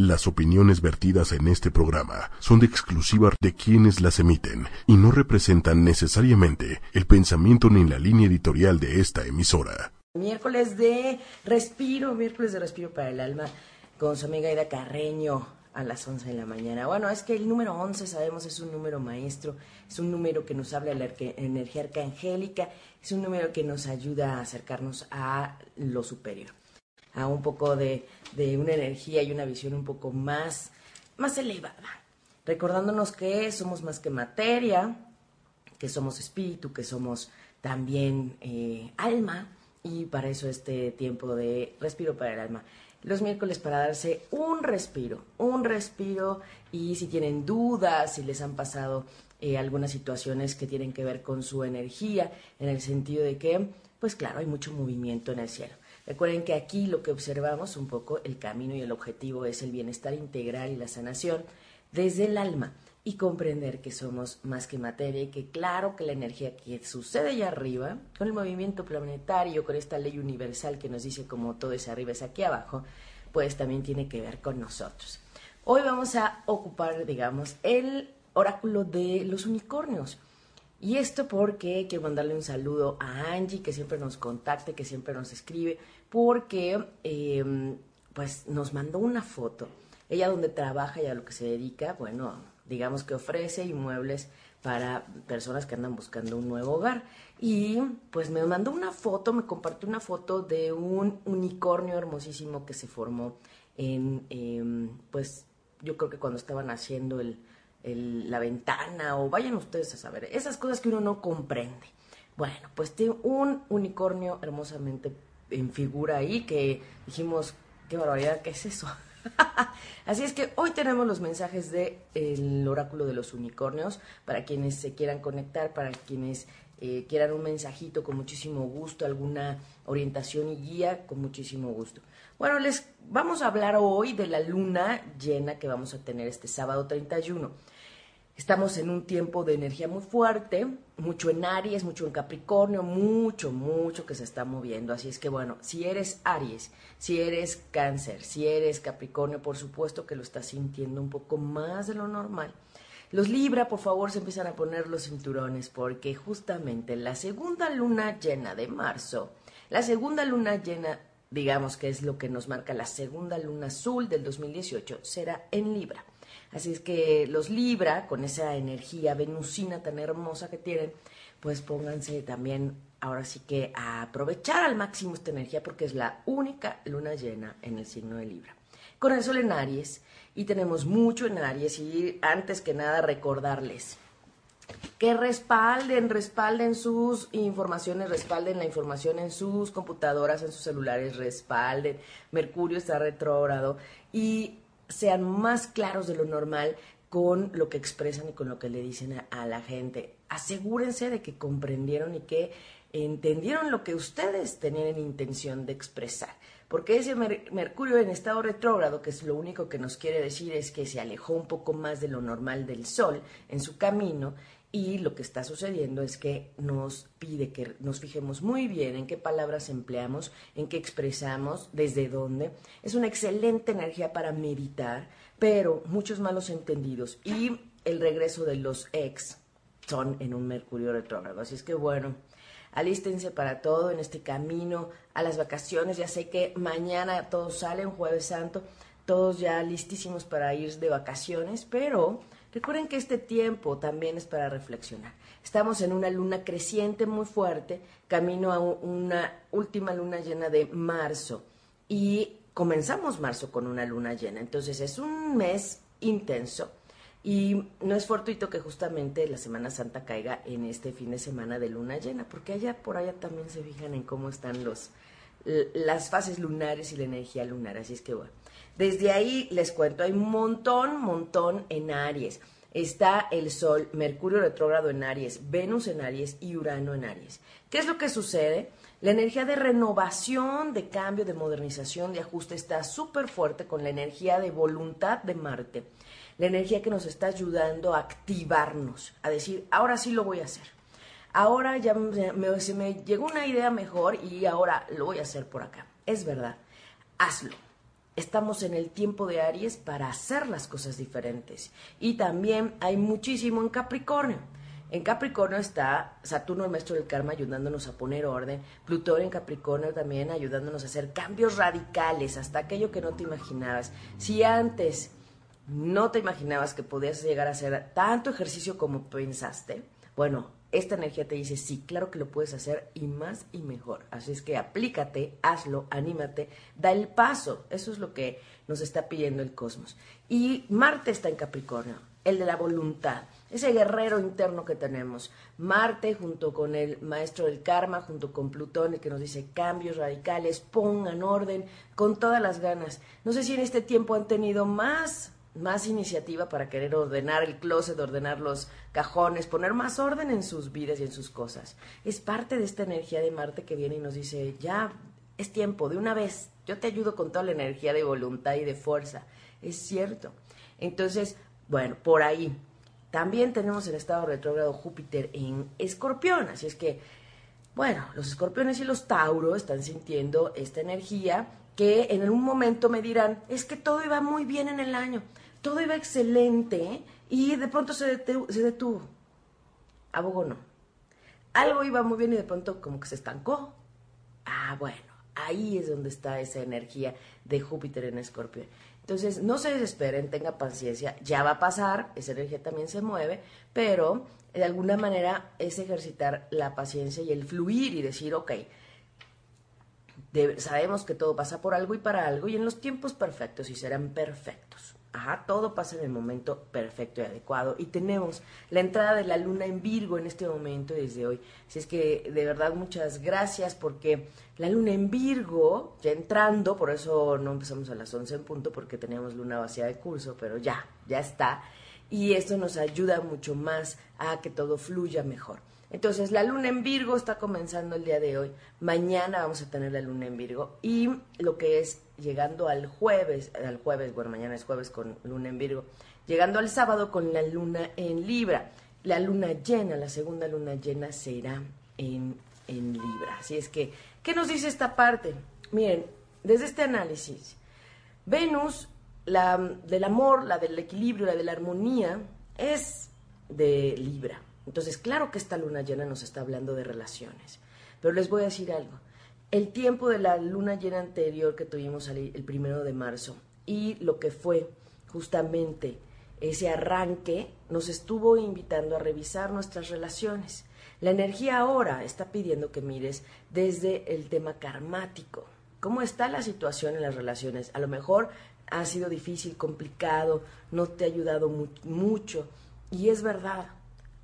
Las opiniones vertidas en este programa son de exclusiva de quienes las emiten y no representan necesariamente el pensamiento ni la línea editorial de esta emisora. Miércoles de respiro, miércoles de respiro para el alma con su amiga Ida Carreño a las 11 de la mañana. Bueno, es que el número 11 sabemos es un número maestro, es un número que nos habla de la energía arcangélica, es un número que nos ayuda a acercarnos a lo superior a un poco de, una energía y una visión un poco más, más elevada, recordándonos que somos más que materia, que somos espíritu, que somos también eh, alma, y para eso este tiempo de respiro para el alma. Los miércoles para darse un respiro, un respiro y si tienen dudas, si les han pasado eh, algunas situaciones que tienen que ver con su energía, en el sentido de que, pues claro, hay mucho movimiento en el cielo. Recuerden que aquí lo que observamos un poco, el camino y el objetivo es el bienestar integral y la sanación desde el alma y comprender que somos más que materia y que claro que la energía que sucede allá arriba, con el movimiento planetario, con esta ley universal que nos dice como todo es arriba es aquí abajo, pues también tiene que ver con nosotros. Hoy vamos a ocupar, digamos, el oráculo de los unicornios. Y esto porque quiero mandarle un saludo a Angie, que siempre nos contacta, que siempre nos escribe, porque em, pues nos mandó una foto. Ella donde trabaja y a lo que se dedica, bueno, digamos que ofrece inmuebles para personas que andan buscando un nuevo hogar. Y pues me mandó una foto, me compartió una foto de un unicornio hermosísimo que se formó en, em, pues yo creo que cuando estaban haciendo el, la ventana o vayan ustedes a saber, esas cosas que uno no comprende. Bueno, pues tiene un unicornio hermosamente en figura ahí que dijimos, qué barbaridad, ¿qué es eso? Así es que hoy tenemos los mensajes del el oráculo de los unicornios para quienes se quieran conectar, para quienes eh, quieran un mensajito con muchísimo gusto, alguna orientación y guía con muchísimo gusto. Bueno, les vamos a hablar hoy de la luna llena que vamos a tener este sábado 31. Estamos en un tiempo de energía muy fuerte, mucho en Aries, mucho en Capricornio, mucho, mucho que se está moviendo. Así es que bueno, si eres Aries, si eres Cáncer, si eres Capricornio, por supuesto que lo estás sintiendo un poco más de lo normal. Los Libra, por favor, se empiezan a poner los cinturones porque justamente la segunda luna llena de marzo, la segunda luna llena, digamos que es lo que nos marca la segunda luna azul del 2018, será en Libra. Así es que los Libra, con esa energía venusina tan hermosa que tienen, pues pónganse también ahora sí que a aprovechar al máximo esta energía porque es la única luna llena en el signo de Libra. Con el sol en Aries y tenemos mucho en Aries y antes que nada recordarles que respalden, respalden sus informaciones, respalden la información en sus computadoras, en sus celulares, respalden. Mercurio está retrógrado y sean más claros de lo normal con lo que expresan y con lo que le dicen a, la gente. Asegúrense de que comprendieron y que entendieron lo que ustedes tenían en intención de expresar. Porque ese Mercurio en estado retrógrado, que es lo único que nos quiere decir es que se alejó un poco más de lo normal del Sol en su camino y lo que está sucediendo es que nos pide que nos fijemos muy bien en qué palabras empleamos, en qué expresamos, desde dónde. Es una excelente energía para meditar, pero muchos malos entendidos y el regreso de los ex son en un Mercurio retrógrado. Así es que bueno, alístense para todo en este camino a las vacaciones. Ya sé que mañana todos salen, jueves santo, todos ya listísimos para ir de vacaciones, pero Recuerden que este tiempo también es para reflexionar. Estamos en una luna creciente muy fuerte, camino a una última luna llena de marzo y comenzamos marzo con una luna llena. Entonces es un mes intenso y no es fortuito que justamente la Semana Santa caiga en este fin de semana de luna llena, porque allá por allá también se fijan en cómo están los las fases lunares y la energía lunar. Así es que bueno, desde ahí les cuento, hay un montón, montón en Aries. Está el Sol, Mercurio retrógrado en Aries, Venus en Aries y Urano en Aries. ¿Qué es lo que sucede? La energía de renovación, de cambio, de modernización, de ajuste está súper fuerte con la energía de voluntad de Marte. La energía que nos está ayudando a activarnos, a decir, ahora sí lo voy a hacer. Ahora ya se me llegó una idea mejor y ahora lo voy a hacer por acá. Es verdad, hazlo estamos en el tiempo de Aries para hacer las cosas diferentes. Y también hay muchísimo en Capricornio. En Capricornio está Saturno, el maestro del karma, ayudándonos a poner orden. Plutón en Capricornio también ayudándonos a hacer cambios radicales, hasta aquello que no te imaginabas. Si antes no te imaginabas que podías llegar a hacer tanto ejercicio como pensaste, bueno, esta energía te dice, sí, claro que lo puedes hacer y más y mejor. Así es que aplícate, hazlo, anímate, da el paso. Eso es lo que nos está pidiendo el cosmos. Y Marte está en Capricornio, el de la voluntad, ese guerrero interno que tenemos. Marte junto con el maestro del karma, junto con Plutón, el que nos dice cambios radicales, pongan orden con todas las ganas. No sé si en este tiempo han tenido más más iniciativa para querer ordenar el closet, ordenar los cajones, poner más orden en sus vidas y en sus cosas. Es parte de esta energía de Marte que viene y nos dice, ya es tiempo, de una vez, yo te ayudo con toda la energía de voluntad y de fuerza. Es cierto. Entonces, bueno, por ahí. También tenemos el estado retrógrado Júpiter en Escorpión, así es que, bueno, los escorpiones y los tauros están sintiendo esta energía que en algún momento me dirán, es que todo iba muy bien en el año todo iba excelente y de pronto se, detuvo. Abogo no. Algo iba muy bien y de pronto como que se estancó. Ah, bueno, ahí es donde está esa energía de Júpiter en Escorpio. Entonces, no se desesperen, tenga paciencia, ya va a pasar, esa energía también se mueve, pero de alguna manera es ejercitar la paciencia y el fluir y decir, ok, sabemos que todo pasa por algo y para algo y en los tiempos perfectos y serán perfectos. Ajá, todo pasa en el momento perfecto y adecuado. Y tenemos la entrada de la luna en Virgo en este momento desde hoy. Así es que de verdad muchas gracias porque la luna en Virgo, ya entrando, por eso no empezamos a las 11 en punto porque teníamos luna vacía de curso, pero ya, ya está. Y esto nos ayuda mucho más a que todo fluya mejor. Entonces, la luna en Virgo está comenzando el día de hoy. Mañana vamos a tener la luna en Virgo. Y lo que es llegando al jueves, al jueves, bueno, mañana es jueves con luna en Virgo, llegando al sábado con la luna en Libra. La luna llena, la segunda luna llena será en, en Libra. Así es que, ¿qué nos dice esta parte? Miren, desde este análisis, Venus, la del amor, la del equilibrio, la de la armonía, es de Libra. Entonces, claro que esta luna llena nos está hablando de relaciones. Pero les voy a decir algo. El tiempo de la luna llena anterior que tuvimos el primero de marzo y lo que fue justamente ese arranque nos estuvo invitando a revisar nuestras relaciones. La energía ahora está pidiendo que mires desde el tema karmático. ¿Cómo está la situación en las relaciones? A lo mejor ha sido difícil, complicado, no te ha ayudado mucho. Y es verdad,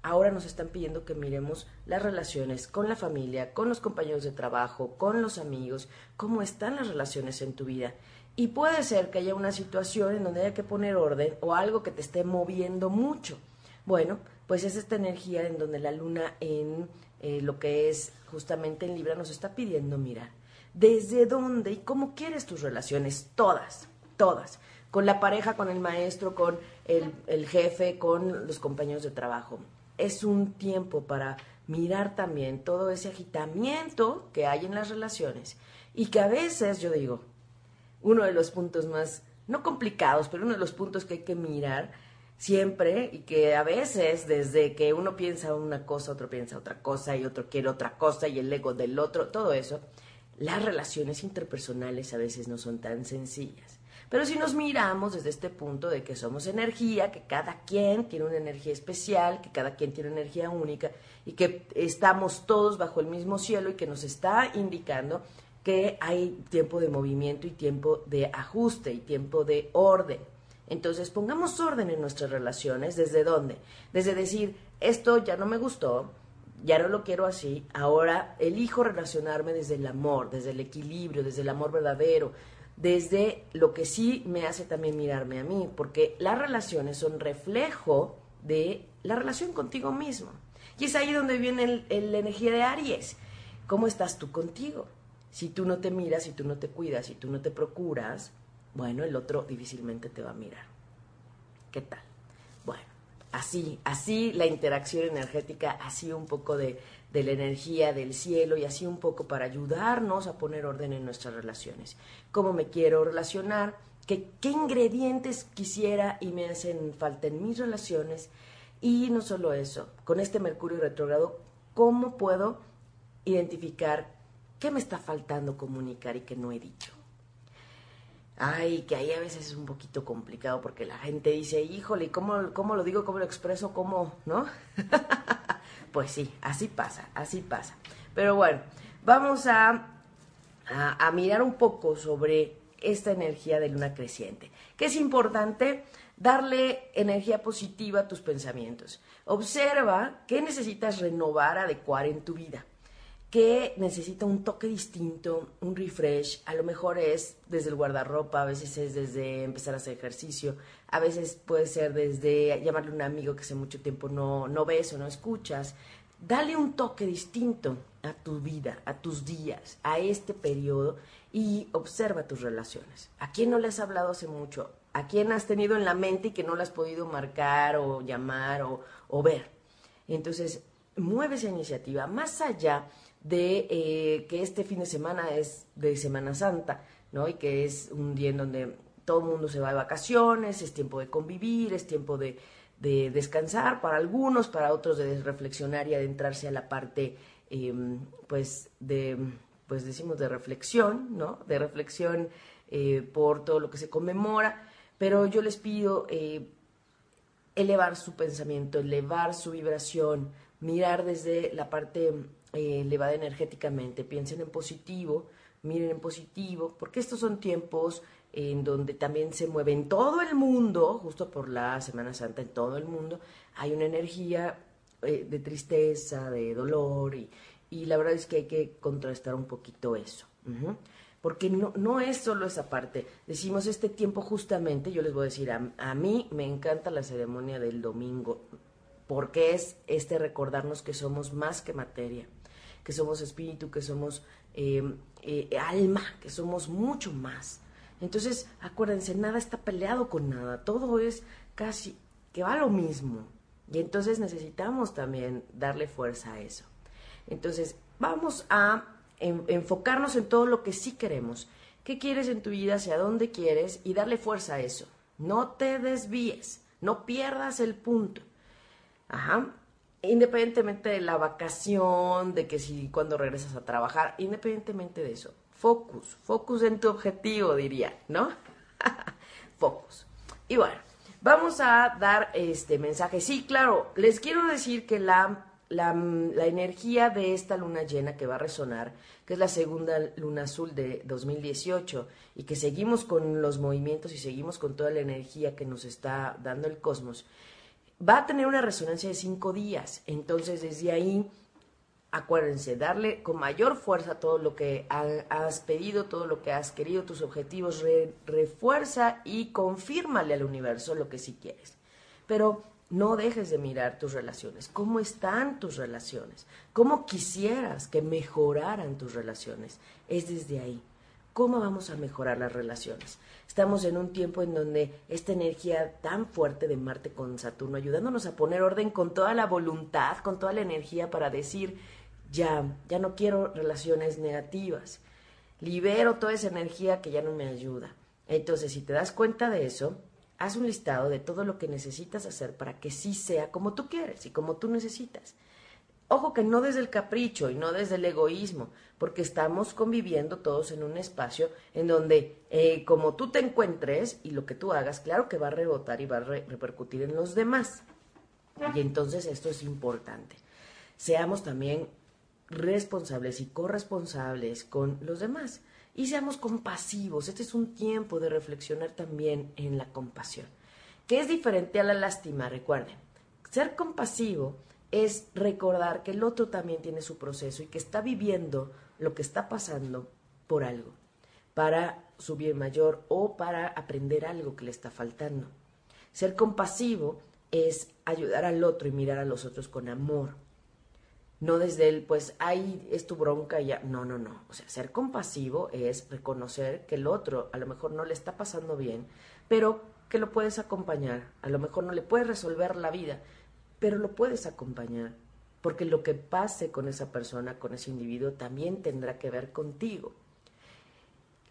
ahora nos están pidiendo que miremos las relaciones con la familia, con los compañeros de trabajo, con los amigos, cómo están las relaciones en tu vida. Y puede ser que haya una situación en donde haya que poner orden o algo que te esté moviendo mucho. Bueno, pues es esta energía en donde la luna en eh, lo que es justamente en Libra nos está pidiendo mirar desde dónde y cómo quieres tus relaciones, todas, todas, con la pareja, con el maestro, con el jefe, con los compañeros de trabajo. Es un tiempo para mirar también todo ese agitamiento que hay en las relaciones. Y que a veces, yo digo, uno de los puntos más, no complicados, pero uno de los puntos que hay que mirar siempre y que a veces desde que uno piensa una cosa, otro piensa otra cosa y otro quiere otra cosa y el ego del otro, todo eso, las relaciones interpersonales a veces no son tan sencillas. Pero si nos miramos desde este punto de que somos energía, que cada quien tiene una energía especial, que cada quien tiene una energía única y que estamos todos bajo el mismo cielo y que nos está indicando que hay tiempo de movimiento y tiempo de ajuste y tiempo de orden. Entonces pongamos orden en nuestras relaciones. ¿Desde dónde? Desde decir, esto ya no me gustó, ya no lo quiero así, ahora elijo relacionarme desde el amor, desde el equilibrio, desde el amor verdadero, desde lo que sí me hace también mirarme a mí, porque las relaciones son reflejo de la relación contigo mismo. Y es ahí donde viene la energía de Aries. ¿Cómo estás tú contigo? Si tú no te miras, si tú no te cuidas, si tú no te procuras, bueno, el otro difícilmente te va a mirar. ¿Qué tal? Bueno, así, así la interacción energética, así un poco de, de la energía del cielo y así un poco para ayudarnos a poner orden en nuestras relaciones. ¿Cómo me quiero relacionar? ¿Qué, qué ingredientes quisiera y me hacen falta en mis relaciones? Y no solo eso, con este Mercurio retrógrado, ¿cómo puedo identificar qué me está faltando comunicar y que no he dicho? Ay, que ahí a veces es un poquito complicado porque la gente dice, híjole, ¿cómo, cómo lo digo, cómo lo expreso, cómo, no? pues sí, así pasa, así pasa. Pero bueno, vamos a, a, mirar un poco sobre esta energía de luna creciente, que es importante darle energía positiva a tus pensamientos. Observa qué necesitas renovar, adecuar en tu vida que necesita un toque distinto, un refresh. A lo mejor es desde el guardarropa, a veces es desde empezar a hacer ejercicio, a veces puede ser desde llamarle a un amigo que hace mucho tiempo no, no ves o no escuchas. Dale un toque distinto a tu vida, a tus días, a este periodo y observa tus relaciones. ¿A quién no le has hablado hace mucho? ¿A quién has tenido en la mente y que no le has podido marcar o llamar o, o ver? Entonces, mueve esa iniciativa más allá de eh, que este fin de semana es de Semana Santa, ¿no? Y que es un día en donde todo el mundo se va de vacaciones, es tiempo de convivir, es tiempo de, de descansar para algunos, para otros de reflexionar y adentrarse a la parte, em, pues, de, pues decimos de reflexión, ¿no? De reflexión eh, por todo lo que se conmemora, pero yo les pido eh, elevar su pensamiento, elevar su vibración, mirar desde la parte eh, elevada energéticamente, piensen en positivo, miren en positivo, porque estos son tiempos en donde también se mueve en todo el mundo, justo por la Semana Santa en todo el mundo, hay una energía eh, de tristeza, de dolor, y, y, la verdad es que hay que contrastar un poquito eso. Porque no, no es solo esa parte. Decimos este tiempo justamente, yo les voy a decir, a, a mí me encanta la ceremonia del domingo, porque es este recordarnos que somos más que materia, que somos espíritu, que somos eh, eh, alma, que somos mucho más. Entonces, acuérdense, nada está peleado con nada, todo es casi que va lo mismo. Y entonces necesitamos también darle fuerza a eso. Entonces, vamos a enfocarnos en todo lo que sí queremos. ¿Qué quieres en tu vida? ¿Hacia dónde quieres? Y darle fuerza a eso. No te desvíes, no pierdas el punto. Ajá independientemente de la vacación, de que si cuando regresas a trabajar, independientemente de eso, focus, focus en tu objetivo, diría, ¿no? focus. Y bueno, vamos a dar este mensaje. Sí, claro, les quiero decir que la, la, la energía de esta luna llena que va a resonar, que es la segunda luna azul de 2018, y que seguimos con los movimientos y seguimos con toda la energía que nos está dando el cosmos, va a tener una resonancia de cinco días. Entonces, desde ahí, acuérdense, darle con mayor fuerza todo lo que has pedido, todo lo que has querido, tus objetivos, refuerza y confírmale al universo lo que sí quieres. Pero no dejes de mirar tus relaciones. ¿Cómo están tus relaciones? ¿Cómo quisieras que mejoraran tus relaciones? Es desde ahí. ¿Cómo vamos a mejorar las relaciones? Estamos en un tiempo en donde esta energía tan fuerte de Marte con Saturno, ayudándonos a poner orden con toda la voluntad, con toda la energía para decir, ya, ya no quiero relaciones negativas. Libero toda esa energía que ya no me ayuda. Entonces, si te das cuenta de eso, haz un listado de todo lo que necesitas hacer para que sí sea como tú quieres y como tú necesitas. Ojo que no desde el capricho y no desde el egoísmo, porque estamos conviviendo todos en un espacio en donde eh, como tú te encuentres y lo que tú hagas, claro que va a rebotar y va a repercutir en los demás. Y entonces esto es importante. Seamos también responsables y corresponsables con los demás y seamos compasivos. Este es un tiempo de reflexionar también en la compasión, que es diferente a la lástima, recuerden. Ser compasivo es recordar que el otro también tiene su proceso y que está viviendo lo que está pasando por algo, para su bien mayor o para aprender algo que le está faltando. Ser compasivo es ayudar al otro y mirar a los otros con amor. No desde el, pues, ay, es tu bronca ya. No, no, no. O sea, ser compasivo es reconocer que el otro a lo mejor no le está pasando bien, pero que lo puedes acompañar. A lo mejor no le puedes resolver la vida, pero lo puedes acompañar. porque lo que pase con esa persona, con ese individuo, también tendrá que ver contigo.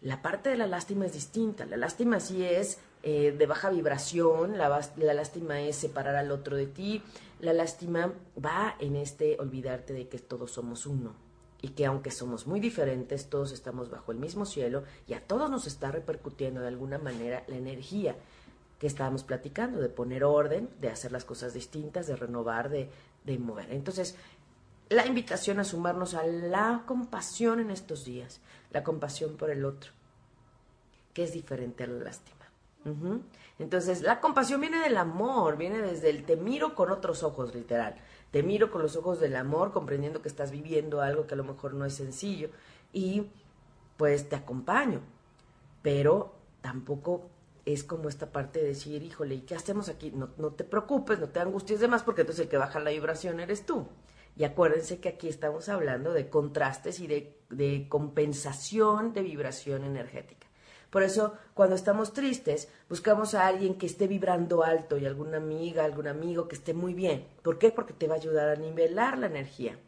La parte de la lástima es distinta. La lástima sí es eh, de baja vibración, la, la lástima es separar al otro de ti, la lástima va en este olvidarte de que todos somos uno y que aunque somos muy diferentes, todos estamos bajo el mismo cielo y a todos nos está repercutiendo de alguna manera la energía que estábamos platicando, de poner orden, de hacer las cosas distintas, de renovar, de, de mover. Entonces, la invitación a sumarnos a la compasión en estos días, la compasión por el otro, que es diferente a la lástima. Entonces, la compasión viene del amor, viene desde el te miro con otros ojos, literal. Te miro con los ojos del amor, comprendiendo que estás viviendo algo que a lo mejor no es sencillo y pues te acompaño. Pero tampoco es como esta parte de decir, híjole, ¿y qué hacemos aquí? No, no te preocupes, no te angusties de más, porque entonces el que baja la vibración eres tú. Y acuérdense que aquí estamos hablando de contrastes y de, de compensación de vibración energética. Por eso, cuando estamos tristes, buscamos a alguien que esté vibrando alto y alguna amiga, algún amigo que esté muy bien. ¿Por qué? Porque te va a ayudar a nivelar la energía.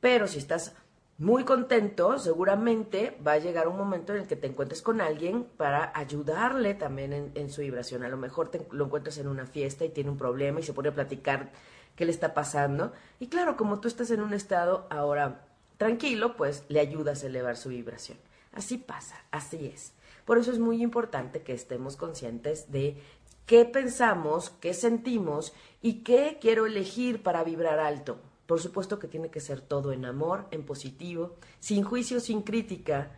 Pero si estás muy contento, seguramente va a llegar un momento en el que te encuentres con alguien para ayudarle también en, su vibración. A lo mejor te, lo encuentras en una fiesta y tiene un problema y se pone a platicar qué le está pasando. Y claro, como tú estás en un estado ahora tranquilo, pues le ayudas a elevar su vibración. Así pasa, así es. Por eso es muy importante que estemos conscientes de qué pensamos, qué sentimos y qué quiero elegir para vibrar alto. Por supuesto que tiene que ser todo en amor, en positivo, sin juicio, sin crítica.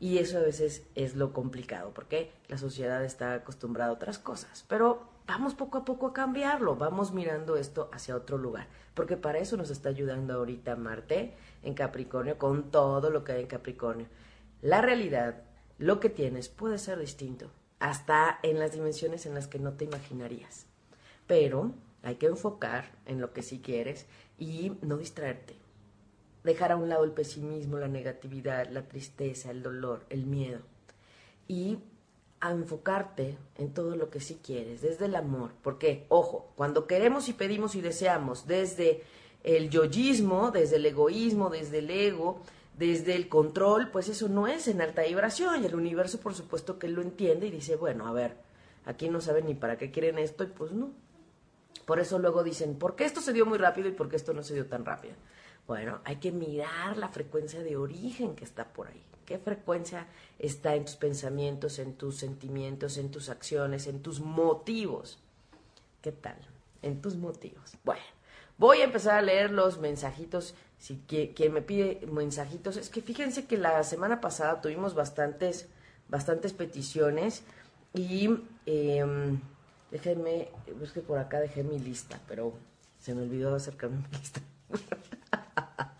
Y eso a veces es lo complicado, porque la sociedad está acostumbrada a otras cosas. Pero vamos poco a poco a cambiarlo, vamos mirando esto hacia otro lugar, porque para eso nos está ayudando ahorita Marte en Capricornio, con todo lo que hay en Capricornio. La realidad, lo que tienes, puede ser distinto, hasta en las dimensiones en las que no te imaginarías. Pero hay que enfocar en lo que sí quieres y no distraerte. Dejar a un lado el pesimismo, la negatividad, la tristeza, el dolor, el miedo. Y enfocarte en todo lo que sí quieres, desde el amor. Porque, ojo, cuando queremos y pedimos y deseamos desde el yoyismo, desde el egoísmo, desde el ego, desde el control, pues eso no es en alta vibración. Y el universo, por supuesto, que lo entiende y dice, bueno, a ver, aquí no saben ni para qué quieren esto, y pues no, por eso luego dicen, ¿por qué esto se dio muy rápido y por qué esto no se dio tan rápido? Bueno, hay que mirar la frecuencia de origen que está por ahí. ¿Qué frecuencia está en tus pensamientos, en tus sentimientos, en tus acciones, en tus motivos? ¿Qué tal? En tus motivos. Bueno, voy a empezar a leer los mensajitos. Si quien me pide mensajitos, es que fíjense que la semana pasada tuvimos bastantes, bastantes peticiones y em, Déjenme, es que por acá dejé mi lista, pero se me olvidó acercarme a mi lista.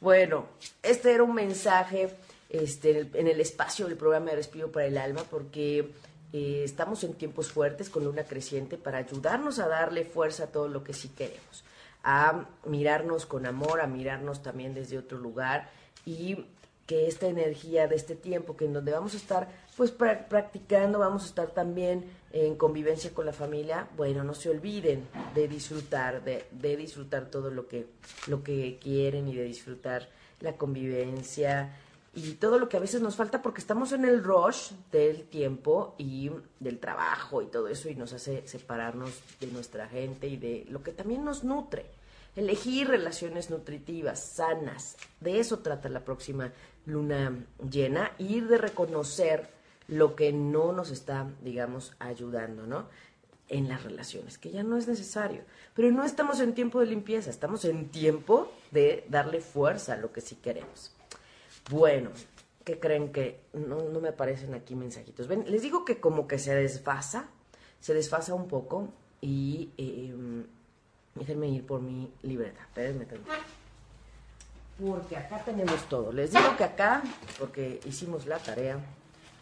bueno, este era un mensaje este, en, el, espacio del programa de Respiro para el Alma, porque eh, estamos en tiempos fuertes con luna creciente para ayudarnos a darle fuerza a todo lo que sí queremos, a mirarnos con amor, a mirarnos también desde otro lugar y que esta energía de este tiempo, que en donde vamos a estar pues practicando, vamos a estar también en convivencia con la familia, bueno, no se olviden de disfrutar, de, de disfrutar todo lo que, lo que quieren y de disfrutar la convivencia y todo lo que a veces nos falta porque estamos en el rush del tiempo y del trabajo y todo eso y nos hace separarnos de nuestra gente y de lo que también nos nutre. Elegir relaciones nutritivas, sanas. De eso trata la próxima luna llena. Ir de reconocer lo que no nos está, digamos, ayudando, ¿no? En las relaciones, que ya no es necesario. Pero no estamos en tiempo de limpieza, estamos en tiempo de darle fuerza a lo que sí queremos. Bueno, ¿qué creen que no, me aparecen aquí mensajitos? Les digo que como que se desfasa, se desfasa un poco y em, déjenme ir por mi libreta. Espérenme Porque acá tenemos todo. Les digo que acá, porque hicimos la tarea,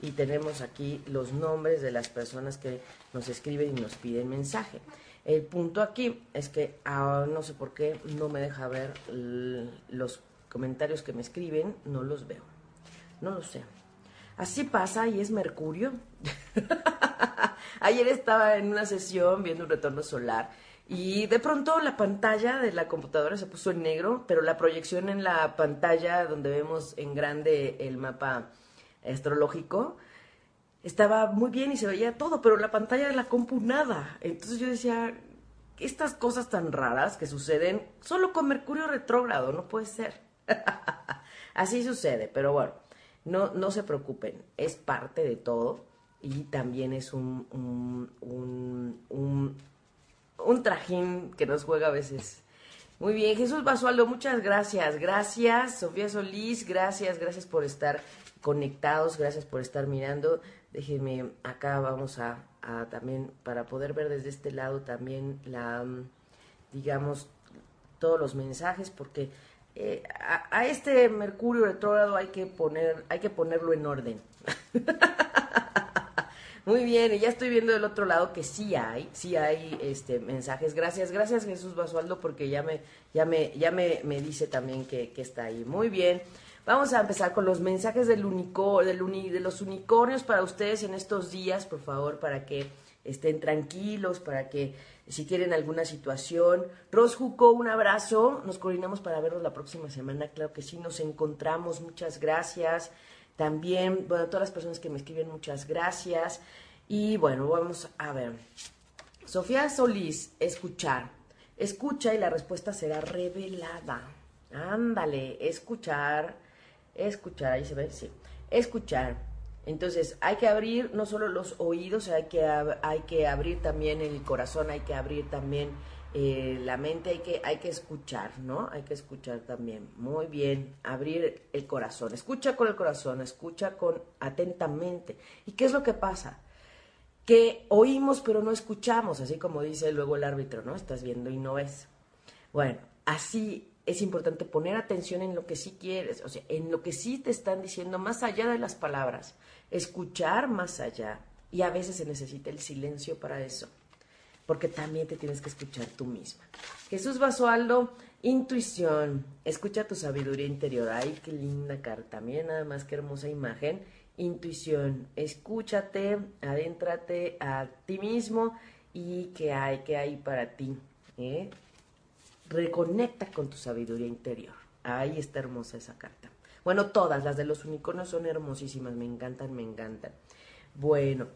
y tenemos aquí los nombres de las personas que nos escriben y nos piden mensaje. El punto aquí es que ah, no sé por qué no me deja ver los comentarios que me escriben, no los veo. No lo sé. Así pasa y es Mercurio. Ayer estaba en una sesión viendo un retorno solar Y de pronto la pantalla de la computadora se puso en negro, pero la proyección en la pantalla donde vemos en grande el mapa astrológico estaba muy bien y se veía todo, pero la pantalla de la compu nada. Entonces yo decía, estas cosas tan raras que suceden solo con Mercurio retrógrado, no puede ser. Así sucede, pero bueno, no, no se preocupen, es parte de todo y también es un, un, un un trajín que nos juega a veces. Muy bien, Jesús Basualdo, muchas gracias. Gracias, Sofía Solís, gracias, gracias por estar conectados, gracias por estar mirando. Déjenme, acá vamos a, también, para poder ver desde este lado también la, digamos, todos los mensajes, porque eh, a, este Mercurio retrógrado hay que poner, hay que ponerlo en orden. Muy bien, y ya estoy viendo del otro lado que sí hay, sí hay este mensajes. Gracias, gracias Jesús Basualdo, porque ya me, ya me, ya me, me dice también que, está ahí. Muy bien. Vamos a empezar con los mensajes del del uni, de los unicornios para ustedes en estos días, por favor, para que estén tranquilos, para que si tienen alguna situación. Ros Juco, un abrazo. Nos coordinamos para vernos la próxima semana. Claro que sí, nos encontramos. Muchas gracias. También, bueno, todas las personas que me escriben, muchas gracias. Y bueno, vamos a ver. Sofía Solís, escuchar. Escucha y la respuesta será revelada. Ándale, escuchar, escuchar, ahí se ve, sí. Escuchar. Entonces, hay que abrir no solo los oídos, hay que, hay que abrir también el corazón, hay que abrir también eh, la mente hay que, hay que escuchar, ¿no? Hay que escuchar también. Muy bien, abrir el corazón. Escucha con el corazón, escucha con atentamente. ¿Y qué es lo que pasa? Que oímos pero no escuchamos, así como dice luego el árbitro, ¿no? Estás viendo y no ves. Bueno, así es importante poner atención en lo que sí quieres, o sea, en lo que sí te están diciendo más allá de las palabras, escuchar más allá. Y a veces se necesita el silencio para eso porque también te tienes que escuchar tú misma. Jesús Basualdo, intuición, escucha tu sabiduría interior. Ay, qué linda carta, miren nada más qué hermosa imagen. Intuición, escúchate, adéntrate a ti mismo y qué hay, qué hay para ti. ¿eh? Reconecta con tu sabiduría interior. Ahí está hermosa esa carta. Bueno, todas las de los unicornios son hermosísimas, me encantan, me encantan. Bueno,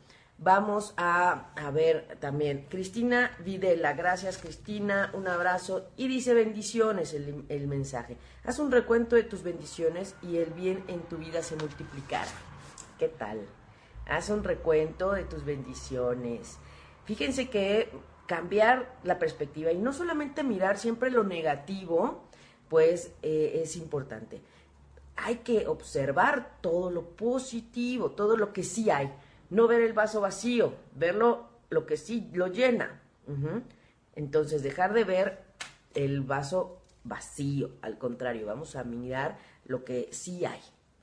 Vamos a, ver también. Cristina Videla, gracias Cristina, un abrazo. Y dice bendiciones el, mensaje. Haz un recuento de tus bendiciones y el bien en tu vida se multiplicará. ¿Qué tal? Haz un recuento de tus bendiciones. Fíjense que cambiar la perspectiva y no solamente mirar siempre lo negativo, pues eh, es importante. Hay que observar todo lo positivo, todo lo que sí hay no ver el vaso vacío, verlo lo que sí lo llena. Entonces, dejar de ver el vaso vacío, al contrario, vamos a mirar lo que sí hay.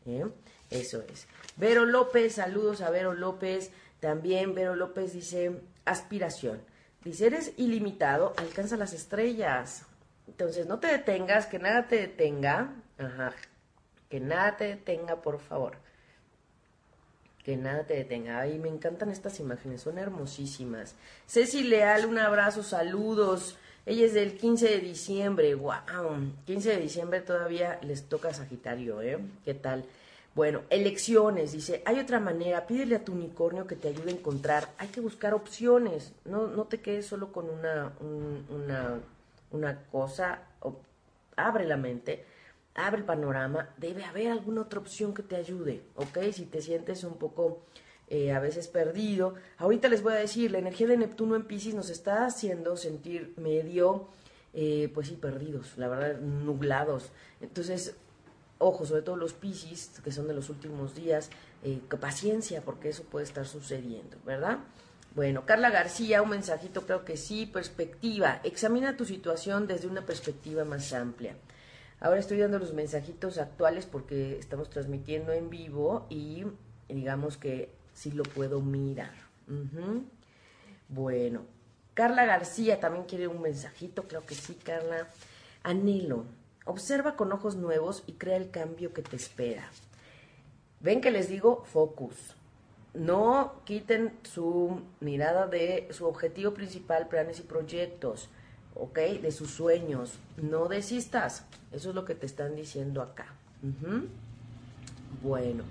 ¿eh? Eso es. Vero López, saludos a Vero López. También Vero López dice, aspiración. Dice, eres ilimitado, alcanza las estrellas. Entonces, no te detengas, que nada te detenga. Ajá. Que nada te detenga, por favor que nada te detenga. Ay, me encantan estas imágenes, son hermosísimas. Ceci Leal, un abrazo, saludos. Ella es del 15 de diciembre, wow. 15 de diciembre todavía les toca Sagitario, ¿eh? ¿Qué tal? Bueno, elecciones, dice, hay otra manera, pídele a tu unicornio que te ayude a encontrar, hay que buscar opciones, no, no te quedes solo con una, una, una cosa, abre la mente abre el panorama, debe haber alguna otra opción que te ayude, ¿ok? Si te sientes un poco eh, a veces perdido. Ahorita les voy a decir, la energía de Neptuno en Pisces nos está haciendo sentir medio, eh, pues sí, perdidos, la verdad, nublados. Entonces, ojo, sobre todo los Pisces, que son de los últimos días, eh, paciencia, porque eso puede estar sucediendo, ¿verdad? Bueno, Carla García, un mensajito, creo que sí, perspectiva. Examina tu situación desde una perspectiva más amplia. Ahora estoy dando los mensajitos actuales porque estamos transmitiendo en vivo y digamos que sí lo puedo mirar. Bueno, Carla García también quiere un mensajito, creo que sí, Carla. Anhelo, observa con ojos nuevos y crea el cambio que te espera. Ven que les digo focus. no quiten su mirada de su objetivo principal, planes y proyectos, ¿ok? De sus sueños. No desistas. Eso es lo que te están diciendo acá. Bueno.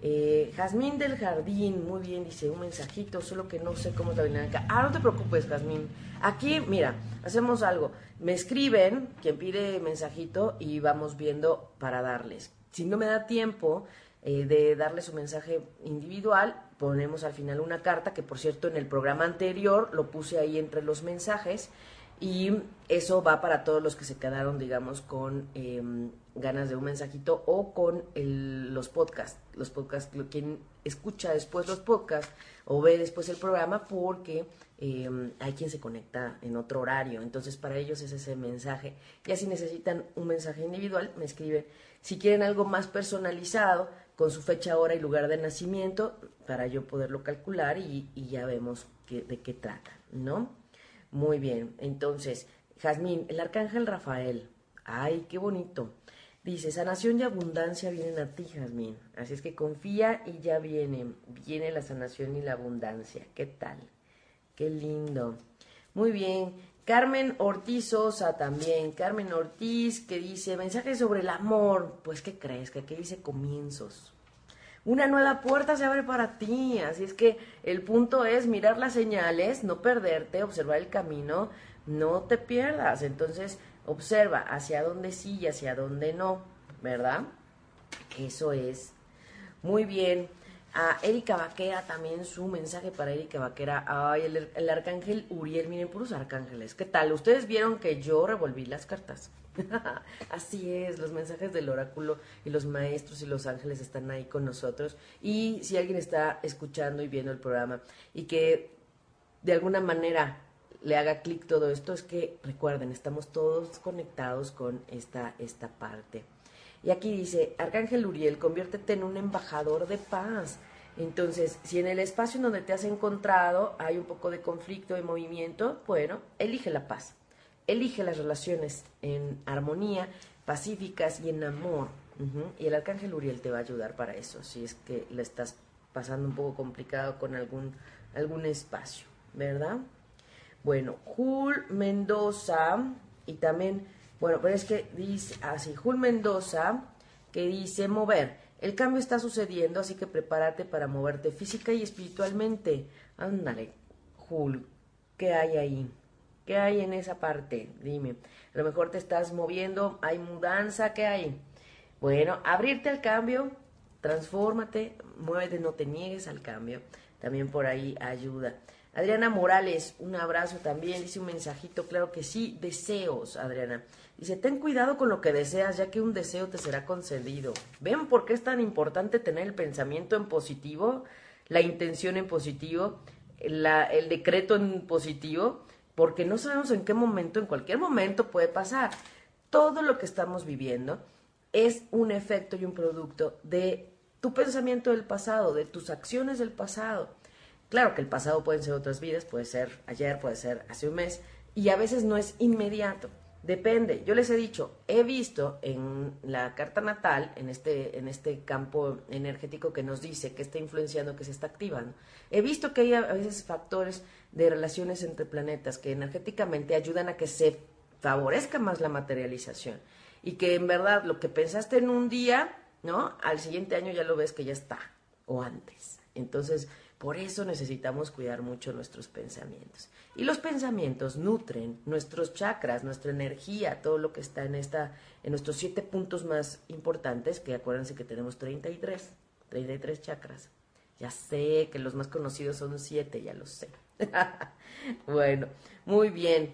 Eh, Jazmín del Jardín, muy bien, dice un mensajito, solo que no sé cómo es la dinámica. Ah, no te preocupes, Jazmín. Aquí, mira, hacemos algo. Me escriben, quien pide mensajito, y vamos viendo para darles. Si no me da tiempo, eh, de darle su mensaje individual. Ponemos al final una carta, que por cierto en el programa anterior lo puse ahí entre los mensajes. Y eso va para todos los que se quedaron, digamos, con em, ganas de un mensajito o con los podcasts. Los podcasts, quien escucha después los podcasts o ve después el programa, porque em, hay quien se conecta en otro horario. Entonces, para ellos es ese mensaje. Ya si necesitan un mensaje individual, me escriben. Si quieren algo más personalizado, con su fecha, hora y lugar de nacimiento para yo poderlo calcular y, ya vemos de qué trata, ¿no? Muy bien, entonces, Jazmín, el arcángel Rafael, ay, qué bonito. Dice, sanación y abundancia vienen a ti, Jazmín. Así es que confía y ya viene, viene la sanación y la abundancia. ¿Qué tal? Qué lindo. Muy bien. Carmen Ortiz Sosa también. Carmen Ortiz que dice, mensaje sobre el amor. Pues, ¿qué crees? Que aquí dice comienzos. Una nueva puerta se abre para ti. Así es que el punto es mirar las señales, no perderte, observar el camino, no te pierdas. Entonces, observa hacia dónde sí y hacia dónde no, ¿verdad? Eso es. Muy bien a Erika Vaquera también su mensaje para Erika Vaquera. Ay, el, arcángel Uriel, miren, puros arcángeles. ¿Qué tal? Ustedes vieron que yo revolví las cartas. Así es, los mensajes del oráculo y los maestros y los ángeles están ahí con nosotros. Y si alguien está escuchando y viendo el programa y que de alguna manera le haga clic todo esto, es que recuerden, estamos todos conectados con esta, esta parte. Y aquí dice, Arcángel Uriel, conviértete en un embajador de paz. Entonces, si en el espacio en donde te has encontrado hay un poco de conflicto, de movimiento, bueno, elige la paz. Elige las relaciones en armonía, pacíficas y en amor. Y el Arcángel Uriel te va a ayudar para eso, si es que le estás pasando un poco complicado con algún, algún espacio, ¿verdad? Bueno, Jul Mendoza y también bueno, pero es que dice así, Jul Mendoza, que dice mover. El cambio está sucediendo, así que prepárate para moverte física y espiritualmente. Ándale, Jul, ¿qué hay ahí? ¿Qué hay en esa parte? Dime. A lo mejor te estás moviendo, hay mudanza, ¿qué hay? Bueno, abrirte al cambio, transfórmate, muévete, no te niegues al cambio. También por ahí ayuda. Adriana Morales, un abrazo también, dice un mensajito, claro que sí, deseos, Adriana. Dice, ten cuidado con lo que deseas, ya que un deseo te será concedido. ¿Ven por qué es tan importante tener el pensamiento en positivo, la intención en positivo, el decreto en positivo? Porque no sabemos en qué momento, en cualquier momento puede pasar. Todo lo que estamos viviendo es un efecto y un producto de tu pensamiento del pasado, de tus acciones del pasado. Claro que el pasado pueden ser otras vidas, puede ser ayer, puede ser hace un mes, y a veces no es inmediato. Depende. Yo les he dicho, he visto en la carta natal, en este, en este campo energético que nos dice que está influenciando, que se está activando, he visto que hay a veces factores de relaciones entre planetas que energéticamente ayudan a que se favorezca más la materialización y que en verdad lo que pensaste en un día, ¿no? Al siguiente año ya lo ves que ya está, o antes. Entonces, por eso necesitamos cuidar mucho nuestros pensamientos. Y los pensamientos nutren nuestros chakras, nuestra energía, todo lo que está en esta en nuestros siete puntos más importantes, que acuérdense que tenemos 33, 33 chakras. Ya sé que los más conocidos son siete, ya lo sé. bueno, muy bien.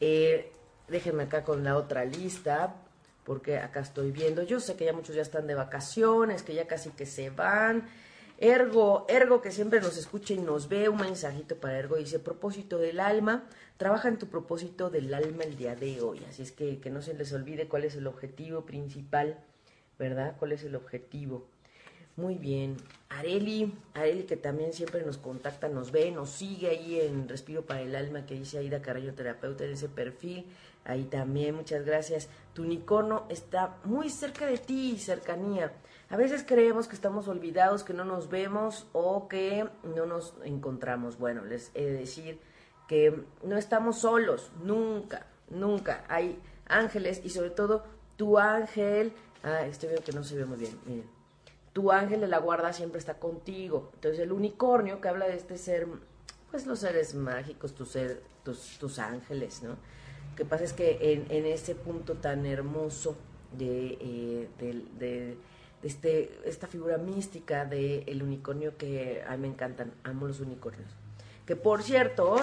Eh, déjenme acá con la otra lista, porque acá estoy viendo. Yo sé que ya muchos ya están de vacaciones, que ya casi que se van. Ergo, Ergo que siempre nos escucha y nos ve, un mensajito para Ergo, dice, propósito del alma, trabaja en tu propósito del alma el día de hoy, así es que que no se les olvide cuál es el objetivo principal, ¿verdad? ¿Cuál es el objetivo? Muy bien. Areli, Areli que también siempre nos contacta, nos ve, nos sigue ahí en Respiro para el Alma, que dice Aida Carreño Terapeuta en ese perfil. Ahí también, muchas gracias. Tu unicornio está muy cerca de ti, cercanía. A veces creemos que estamos olvidados, que no nos vemos o que no nos encontramos. Bueno, les he de decir que no estamos solos, nunca, nunca. Hay ángeles y sobre todo tu ángel. Ah, estoy viendo que no se ve muy bien, miren. Tu ángel de la guarda siempre está contigo. Entonces el unicornio que habla de este ser, pues los seres mágicos, tu tus, tus ángeles, ¿no? Lo que pasa es que en, en ese punto tan hermoso de, eh, de este, esta figura mística del el unicornio que a mí me encantan, amo los unicornios. Que por cierto,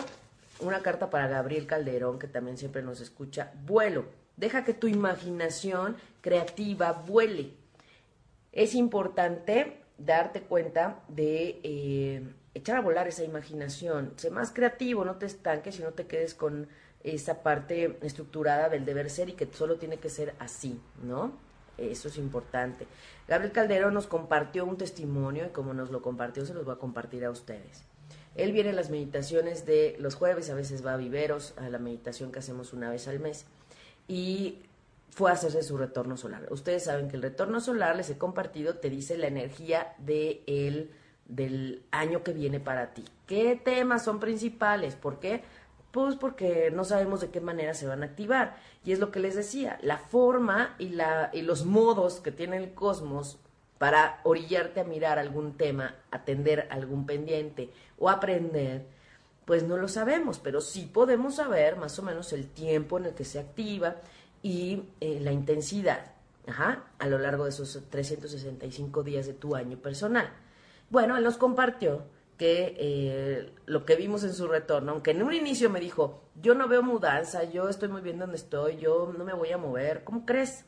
una carta para Gabriel Calderón, que también siempre nos escucha, vuelo, deja que tu imaginación creativa vuele. Es importante darte cuenta de eh, echar a volar esa imaginación, sé más creativo, no te estanques y no te quedes con esa parte estructurada del deber ser y que solo tiene que ser así, ¿no? Eso es importante. Gabriel Calderón nos compartió un testimonio y como nos lo compartió se los va a compartir a ustedes. Él viene a las meditaciones de los jueves, a veces va a Viveros, a la meditación que hacemos una vez al mes, y fue a hacerse su retorno solar. Ustedes saben que el retorno solar, les he compartido, te dice la energía de el, del año que viene para ti. ¿Qué temas son principales? ¿Por qué? Pues porque no sabemos de qué manera se van a activar. Y es lo que les decía, la forma y, la, y los modos que tiene el cosmos para orillarte a mirar algún tema, atender algún pendiente o aprender, pues no lo sabemos, pero sí podemos saber más o menos el tiempo en el que se activa y eh, la intensidad ajá, a lo largo de esos 365 días de tu año personal. Bueno, él nos compartió que eh, lo que vimos en su retorno, aunque en un inicio me dijo, yo no veo mudanza, yo estoy muy bien donde estoy, yo no me voy a mover, ¿cómo crees?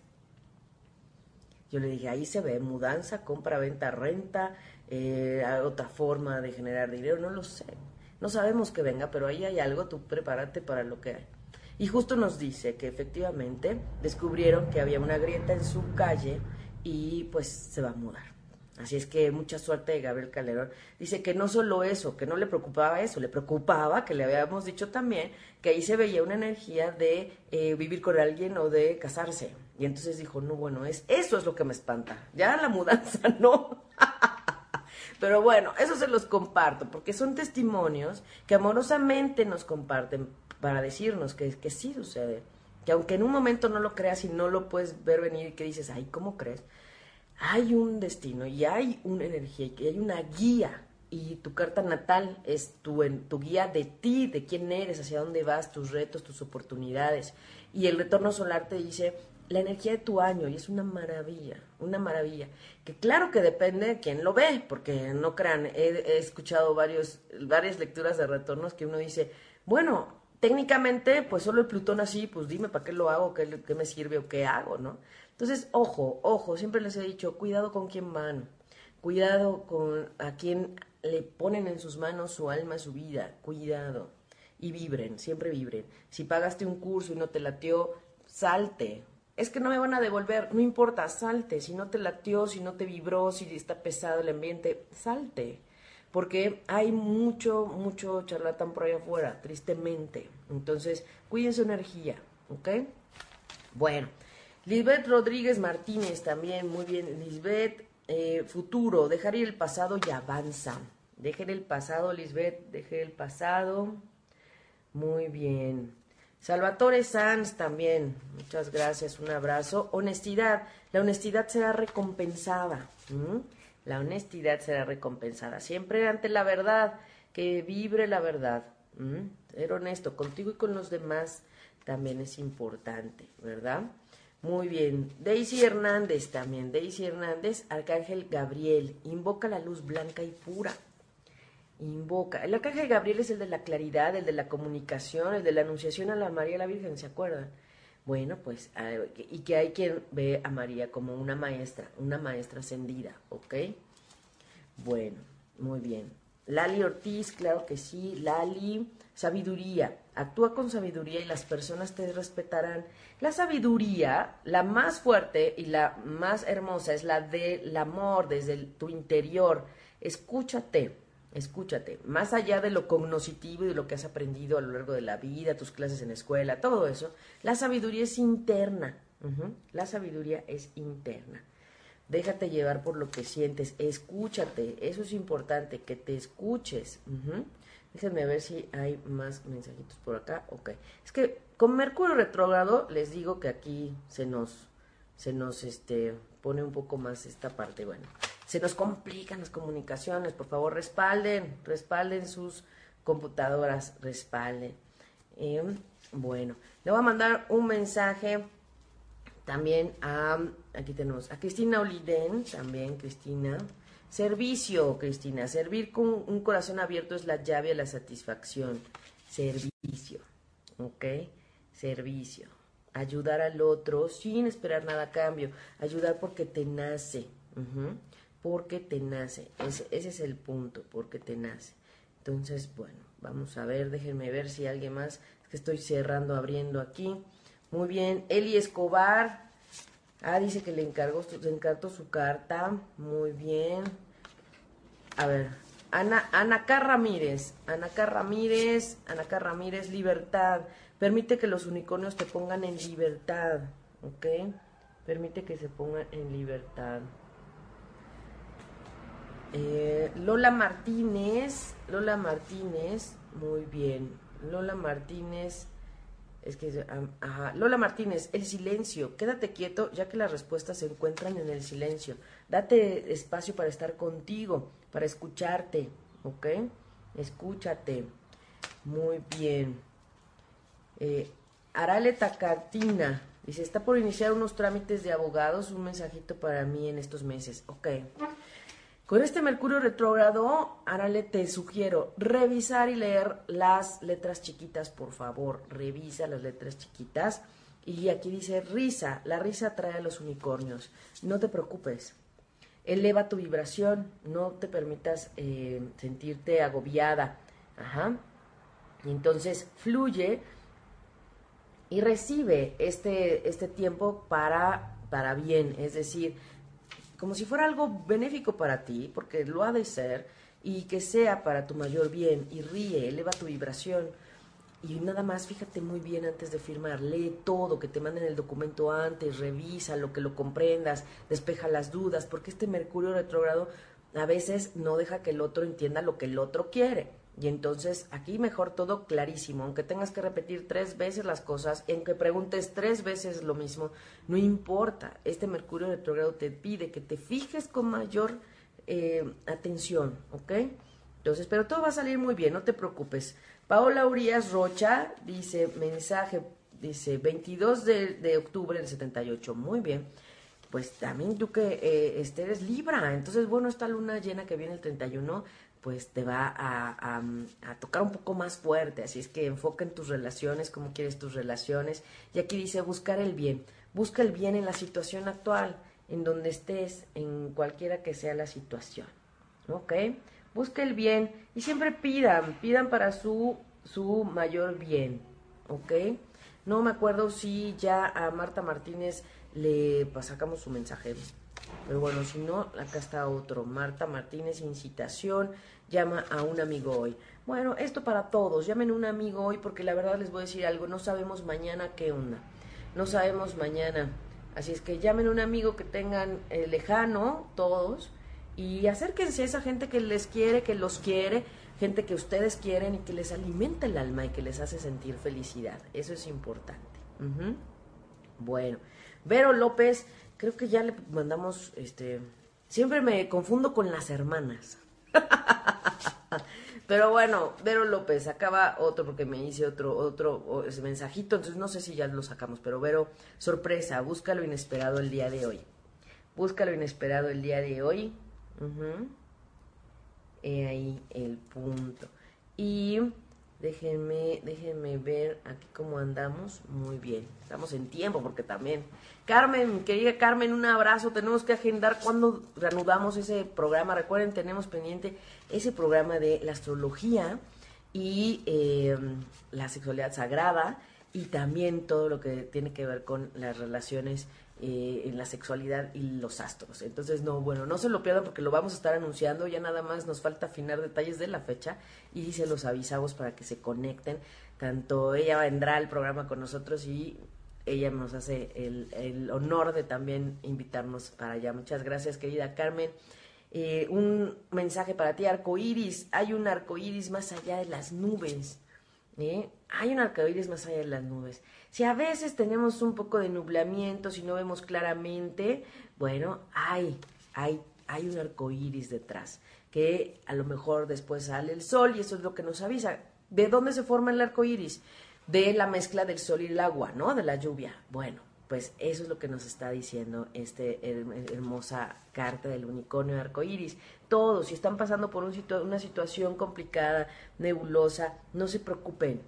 Yo le dije, ahí se ve mudanza, compra, venta, renta, eh, otra forma de generar dinero, no lo sé. No sabemos que venga, pero ahí hay algo, tú prepárate para lo que hay. Y justo nos dice que efectivamente descubrieron que había una grieta en su calle y pues se va a mudar. Así es que mucha suerte de Gabriel Calderón. Dice que no solo eso, que no le preocupaba eso, le preocupaba, que le habíamos dicho también, que ahí se veía una energía de eh, vivir con alguien o de casarse. Y entonces dijo, no, bueno, es, eso es lo que me espanta. Ya la mudanza no. Pero bueno, eso se los comparto, porque son testimonios que amorosamente nos comparten para decirnos que, que sí sucede. Que aunque en un momento no lo creas y no lo puedes ver venir y que dices, ay, ¿cómo crees? Hay un destino y hay una energía y hay una guía. Y tu carta natal es tu, tu guía de ti, de quién eres, hacia dónde vas, tus retos, tus oportunidades. Y el retorno solar te dice, la energía de tu año y es una maravilla, una maravilla. Que claro que depende de quién lo ve, porque no crean, he, escuchado varios, varias lecturas de retornos que uno dice, bueno, técnicamente, pues solo el Plutón así, pues dime para qué lo hago, qué, me sirve o qué hago, ¿no? Entonces, ojo, ojo, siempre les he dicho, cuidado con quién van, cuidado con a quién le ponen en sus manos su alma, su vida, cuidado. Y vibren, siempre vibren. Si pagaste un curso y no te latió, salte, es que no me van a devolver, no importa, salte, si no te latió, si no te vibró, si está pesado el ambiente, salte, porque hay mucho, mucho charlatán por ahí afuera, tristemente. Entonces, cuiden su energía, ¿ok? Bueno, Lisbeth Rodríguez Martínez también, muy bien, Lisbeth, eh, futuro, dejar ir el pasado y avanza. Dejen el pasado, Lisbeth, deje el pasado. Muy bien. Salvatore Sanz también, muchas gracias, un abrazo. Honestidad, la honestidad será recompensada. La honestidad será recompensada. Siempre ante la verdad, que vibre la verdad. Ser honesto contigo y con los demás también es importante, ¿verdad? Muy bien. Daisy Hernández también. Daisy Hernández, Arcángel Gabriel, invoca la luz blanca y pura invoca. El arcángel Gabriel es el de la claridad, el de la comunicación, el de la anunciación a la María la Virgen, ¿se acuerdan? Bueno, pues, y que hay quien ve a María como una maestra, una maestra ascendida, ¿ok? Bueno, muy bien. Lali Ortiz, claro que sí. Lali, sabiduría. Actúa con sabiduría y las personas te respetarán. La sabiduría, la más fuerte y la más hermosa, es la del amor desde tu interior. Escúchate, escúchate. Más allá de lo cognoscitivo y de lo que has aprendido a lo largo de la vida, tus clases en la escuela, todo eso, la sabiduría es interna. La sabiduría es interna. Déjate llevar por lo que sientes, escúchate, eso es importante, que te escuches. Déjenme ver si hay más mensajitos por acá. Ok. Es que con Mercurio retrógrado les digo que aquí se nos, se nos este, pone un poco más esta parte. Bueno, se nos complican las comunicaciones. Por favor, respalden, respalden sus computadoras, respalden. Em, bueno, le voy a mandar un mensaje también a, aquí tenemos a Cristina Oliden, también Cristina. Servicio, Cristina. Servir con un corazón abierto es la llave a la satisfacción. Servicio, ¿ok? Servicio. Ayudar al otro sin esperar nada a cambio. Ayudar porque te nace. Porque te nace. Ese, es el punto, porque te nace. Entonces, bueno, vamos a ver, déjenme ver si alguien más. Es que estoy cerrando, abriendo aquí. Muy bien, Eli Escobar. Ah, dice que le encargó, le su carta. Muy bien. A ver, Ana, Ana K. Ramírez. Ana K. Ramírez, Ana K. Ramírez, libertad. Permite que los unicornios te pongan en libertad. ¿Ok? Permite que se pongan en libertad. Eh, Lola Martínez, Lola Martínez, muy bien. Lola Martínez, es que, ajá. Lola Martínez, el silencio. Quédate quieto ya que las respuestas se encuentran en el silencio. Date espacio para estar contigo, para escucharte, ¿ok? Escúchate. Muy bien. Eh, Arale Tacatina dice, está por iniciar unos trámites de abogados, un mensajito para mí en estos meses. Ok. Con este Mercurio retrógrado, Arale, te sugiero revisar y leer las letras chiquitas, por favor. Revisa las letras chiquitas. Y aquí dice risa. La risa trae a los unicornios. No te preocupes. Eleva tu vibración. No te permitas eh, sentirte agobiada. Ajá. Entonces fluye y recibe este, este tiempo para, para bien. Es decir, como si fuera algo benéfico para ti, porque lo ha de ser, y que sea para tu mayor bien, y ríe, eleva tu vibración. Y nada más, fíjate muy bien antes de firmar, lee todo, que te manden el documento antes, revisa lo que lo comprendas, despeja las dudas, porque este Mercurio retrógrado a veces no deja que el otro entienda lo que el otro quiere. Y entonces aquí mejor todo clarísimo, aunque tengas que repetir tres veces las cosas, en que preguntes tres veces lo mismo, no importa, este Mercurio retrógrado te pide que te fijes con mayor eh, atención, ¿ok? Entonces, pero todo va a salir muy bien, no te preocupes. Paola Urias Rocha dice, mensaje, dice, 22 de, octubre del 78, muy bien. Pues también tú que eh, este eres Libra, entonces bueno, esta luna llena que viene el 31 pues te va a, tocar un poco más fuerte. Así es que enfoca en tus relaciones, cómo quieres tus relaciones. Y aquí dice buscar el bien. Busca el bien en la situación actual, en donde estés, en cualquiera que sea la situación. ¿Ok? Busca el bien y siempre pidan, pidan para su, su mayor bien. ¿Ok? No me acuerdo si ya a Marta Martínez le sacamos su mensaje. Pero bueno, si no, acá está otro. Marta Martínez, incitación, llama a un amigo hoy. Bueno, esto para todos, llamen a un amigo hoy porque la verdad les voy a decir algo, no sabemos mañana qué onda. No sabemos mañana. Así es que llamen a un amigo que tengan eh, lejano, todos, y acérquense a esa gente que les quiere, que los quiere, gente que ustedes quieren y que les alimenta el alma y que les hace sentir felicidad. Eso es importante. Bueno, Vero López Creo que ya le mandamos, este, siempre me confundo con las hermanas. Pero bueno, Vero López, acaba otro porque me hice otro, otro mensajito, entonces no sé si ya lo sacamos, pero Vero, sorpresa, busca lo inesperado el día de hoy. Busca lo inesperado el día de hoy. He ahí el punto. Y Déjenme, déjenme ver aquí cómo andamos. Muy bien, estamos en tiempo porque también. Carmen, querida Carmen, un abrazo. Tenemos que agendar cuando reanudamos ese programa. Recuerden, tenemos pendiente ese programa de la astrología y eh, la sexualidad sagrada y también todo lo que tiene que ver con las relaciones eh, en la sexualidad y los astros. Entonces, no, bueno, no se lo pierdan porque lo vamos a estar anunciando, ya nada más nos falta afinar detalles de la fecha y se los avisamos para que se conecten. Tanto ella vendrá al programa con nosotros y ella nos hace el, honor de también invitarnos para allá. Muchas gracias, querida Carmen. Eh, un mensaje para ti, arcoíris. Hay un arcoíris más allá de las nubes. ¿eh? Hay un arcoíris más allá de las nubes. Si a veces tenemos un poco de nublamiento, si no vemos claramente, bueno, hay, hay, hay un arco iris detrás, que a lo mejor después sale el sol y eso es lo que nos avisa. ¿De dónde se forma el arco iris? De la mezcla del sol y el agua, ¿no? De la lluvia. Bueno, pues eso es lo que nos está diciendo esta hermosa carta del unicornio de arco iris. Todos, si están pasando por una situación complicada, nebulosa, no se preocupen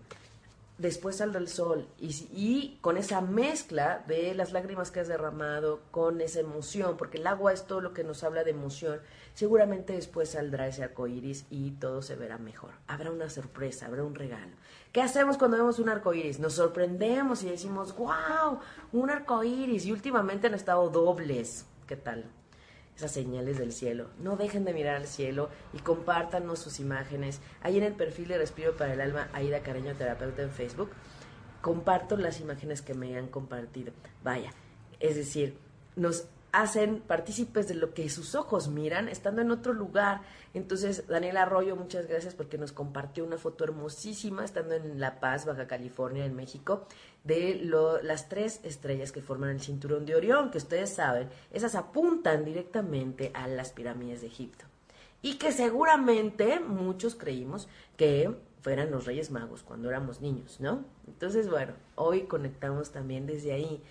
después saldrá el sol y, con esa mezcla de las lágrimas que has derramado, con esa emoción, porque el agua es todo lo que nos habla de emoción, seguramente después saldrá ese arco iris y todo se verá mejor. Habrá una sorpresa, habrá un regalo. ¿Qué hacemos cuando vemos un arco iris? Nos sorprendemos y decimos, wow, un arco iris. Y últimamente han estado dobles. ¿Qué tal? Esas señales del cielo. No dejen de mirar al cielo y compártanos sus imágenes. Ahí en el perfil de Respiro para el Alma, Aida Careño Terapeuta en Facebook, comparto las imágenes que me han compartido. Vaya, es decir, nos hacen partícipes de lo que sus ojos miran estando en otro lugar. Entonces, Daniel Arroyo, muchas gracias porque nos compartió una foto hermosísima estando en La Paz, Baja California, en México, de las tres estrellas que forman el cinturón de Orión, que ustedes saben, esas apuntan directamente a las pirámides de Egipto. Y que seguramente muchos creímos que fueran los Reyes Magos cuando éramos niños, ¿no? Entonces, bueno, hoy conectamos también desde ahí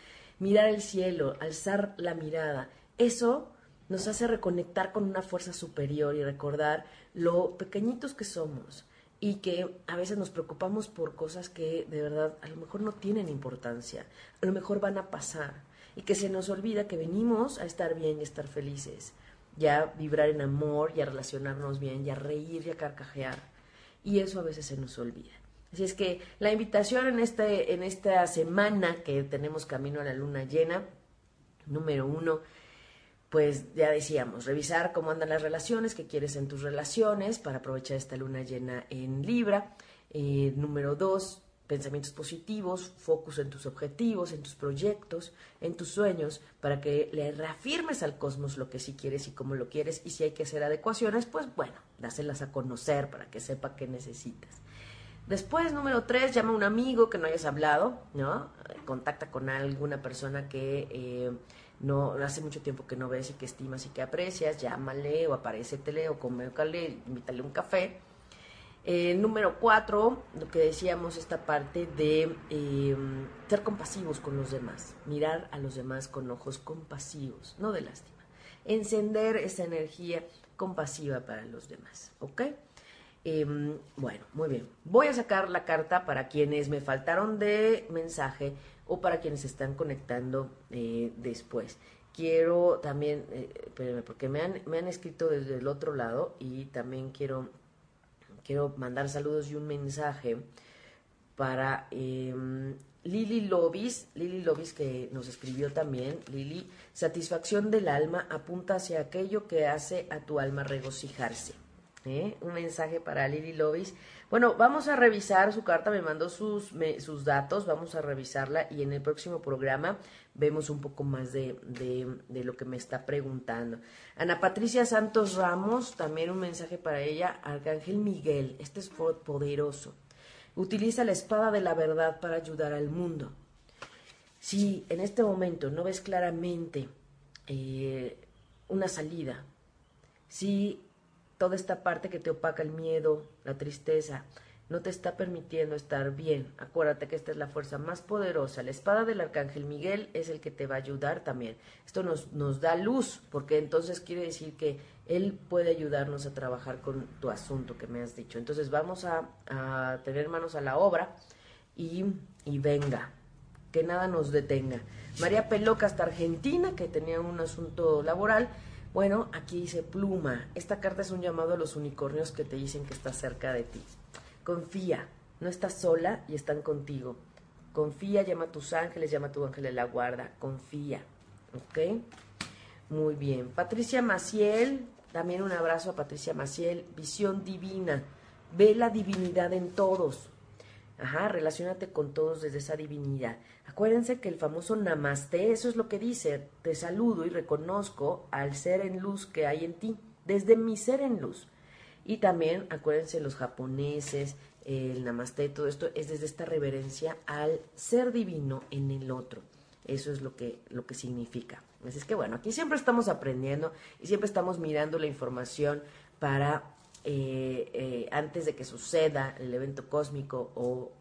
mirar el cielo, alzar la mirada, eso nos hace reconectar con una fuerza superior y recordar lo pequeñitos que somos y que a veces nos preocupamos por cosas que de verdad a lo mejor no tienen importancia, a lo mejor van a pasar y que se nos olvida que venimos a estar bien y estar felices, ya vibrar en amor, ya relacionarnos bien, ya reír, ya carcajear. Y eso a veces se nos olvida. Así es que la invitación en, este, en esta semana que tenemos camino a la luna llena, número uno, pues ya decíamos, revisar cómo andan las relaciones, qué quieres en tus relaciones para aprovechar esta luna llena en Libra. Eh, número dos, pensamientos positivos, focus en tus objetivos, en tus proyectos, en tus sueños, para que le reafirmes al cosmos lo que sí quieres y cómo lo quieres. Y si hay que hacer adecuaciones, pues bueno, dáselas a conocer para que sepa qué necesitas. Después, número tres, llama a un amigo que no hayas hablado, ¿no? Contacta con alguna persona que eh, no hace mucho tiempo que no ves y que estimas y que aprecias, llámale o aparecetele o comécale, invítale un café. Eh, número cuatro, lo que decíamos, esta parte de eh, ser compasivos con los demás, mirar a los demás con ojos compasivos, no de lástima. Encender esa energía compasiva para los demás, ¿ok? Em, bueno, muy bien. Voy a sacar la carta para quienes me faltaron de mensaje o para quienes están conectando eh, después. Quiero también, eh, espérenme, porque me han, me han escrito desde el otro lado y también quiero, quiero mandar saludos y un mensaje para em, Lili Lobis, Lili Lobis que nos escribió también, Lili, satisfacción del alma apunta hacia aquello que hace a tu alma regocijarse. ¿Eh? Un mensaje para Lili Lovis. Bueno, vamos a revisar su carta, me mandó sus, sus datos, vamos a revisarla y en el próximo programa vemos un poco más de, de, lo que me está preguntando. Ana Patricia Santos Ramos, también un mensaje para ella. Arcángel Miguel, este es poderoso. Utiliza la espada de la verdad para ayudar al mundo. Si en este momento no ves claramente eh, una salida, si toda esta parte que te opaca el miedo, la tristeza, no te está permitiendo estar bien. Acuérdate que esta es la fuerza más poderosa. La espada del arcángel Miguel es el que te va a ayudar también. Esto nos, nos da luz, porque entonces quiere decir que él puede ayudarnos a trabajar con tu asunto que me has dicho. Entonces vamos a, a tener manos a la obra y, y venga, que nada nos detenga. María Peloca hasta Argentina, que tenía un asunto laboral. Bueno, aquí dice pluma. Esta carta es un llamado a los unicornios que te dicen que está cerca de ti. Confía, no estás sola y están contigo. Confía, llama a tus ángeles, llama a tu ángel de la guarda. Confía, ¿ok? Muy bien. Patricia Maciel, también un abrazo a Patricia Maciel. Visión divina. Ve la divinidad en todos. Ajá, relacionate con todos desde esa divinidad. Acuérdense que el famoso namaste, eso es lo que dice, te saludo y reconozco al ser en luz que hay en ti, desde mi ser en luz. Y también acuérdense los japoneses, el namaste, todo esto es desde esta reverencia al ser divino en el otro. Eso es lo que, lo que significa. Así es que bueno, aquí siempre estamos aprendiendo y siempre estamos mirando la información para eh, eh, antes de que suceda el evento cósmico o,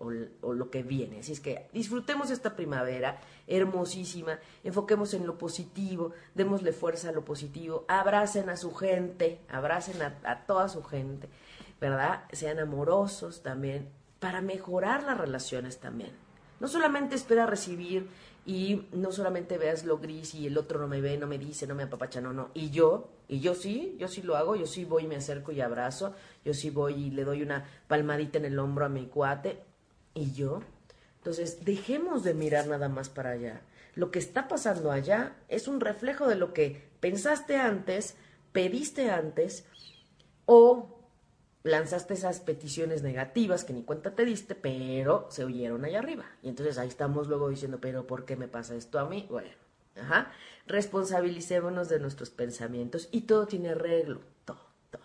lo que viene. Así es que disfrutemos esta primavera hermosísima, enfoquemos en lo positivo, démosle fuerza a lo positivo, abracen a su gente, abracen a, a toda su gente, ¿verdad? Sean amorosos también, para mejorar las relaciones también. No solamente espera recibir y no solamente veas lo gris y el otro no me ve, no me dice, no me apapacha, no, no. Y yo, y yo sí, yo sí lo hago, yo sí voy y me acerco y abrazo, yo sí voy y le doy una palmadita en el hombro a mi cuate, y yo. Entonces, dejemos de mirar nada más para allá. Lo que está pasando allá es un reflejo de lo que pensaste antes, pediste antes, o lanzaste esas peticiones negativas que ni cuenta te diste, pero se oyeron allá arriba. Y entonces ahí estamos luego diciendo, pero ¿por qué me pasa esto a mí? Bueno, ajá. Responsabilicémonos de nuestros pensamientos y todo tiene arreglo, todo, todo.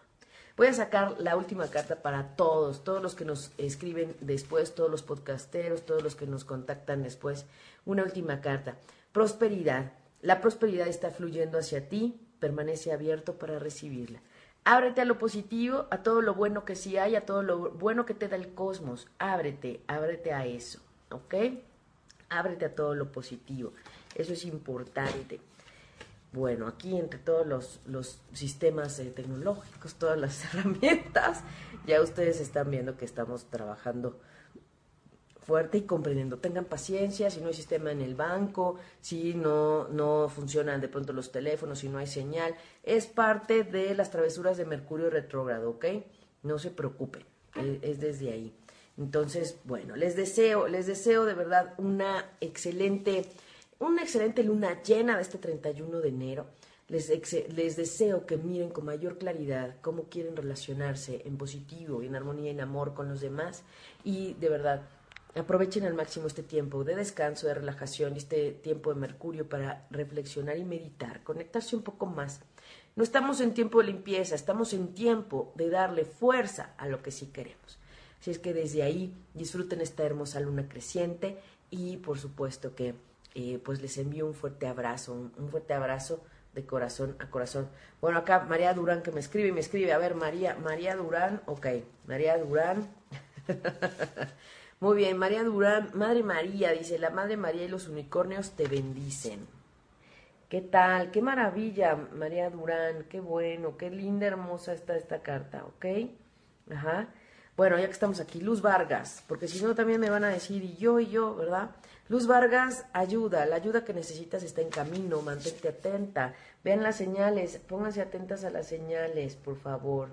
Voy a sacar la última carta para todos, todos los que nos escriben después, todos los podcasteros, todos los que nos contactan después. Una última carta. Prosperidad. La prosperidad está fluyendo hacia ti, permanece abierto para recibirla. Ábrete a lo positivo, a todo lo bueno que sí hay, a todo lo bueno que te da el cosmos. Ábrete, ábrete a eso, ¿ok? Ábrete a todo lo positivo. Eso es importante. Bueno, aquí entre todos los, los sistemas eh, tecnológicos, todas las herramientas, ya ustedes están viendo que estamos trabajando fuerte y comprendiendo. Tengan paciencia, si no hay sistema en el banco, si no, no funcionan de pronto los teléfonos, si no hay señal. Es parte de las travesuras de Mercurio retrógrado, ¿ok? No se preocupen, es, es desde ahí. Entonces, bueno, les deseo, les deseo de verdad una excelente, una excelente luna llena de este 31 de enero. Les, les, deseo que miren con mayor claridad cómo quieren relacionarse en positivo, en armonía, en amor con los demás. Y de verdad, Aprovechen al máximo este tiempo de descanso, de relajación, este tiempo de Mercurio para reflexionar y meditar, conectarse un poco más. No estamos en tiempo de limpieza, estamos en tiempo de darle fuerza a lo que sí queremos. Así es que desde ahí disfruten esta hermosa luna creciente y por supuesto que eh, pues les envío un fuerte abrazo, un, un fuerte abrazo de corazón a corazón. Bueno, acá María Durán que me escribe y me escribe, a ver, María, María Durán, ok, María Durán. Muy bien, María Durán, Madre María, dice, la Madre María y los unicornios te bendicen. ¿Qué tal? Qué maravilla, María Durán, qué bueno, qué linda, hermosa está esta carta, ¿ok? Ajá. Bueno, ya que estamos aquí, Luz Vargas, porque si no también me van a decir, y yo, y yo, ¿verdad? Luz Vargas, ayuda, la ayuda que necesitas está en camino, mantente atenta, vean las señales, pónganse atentas a las señales, por favor.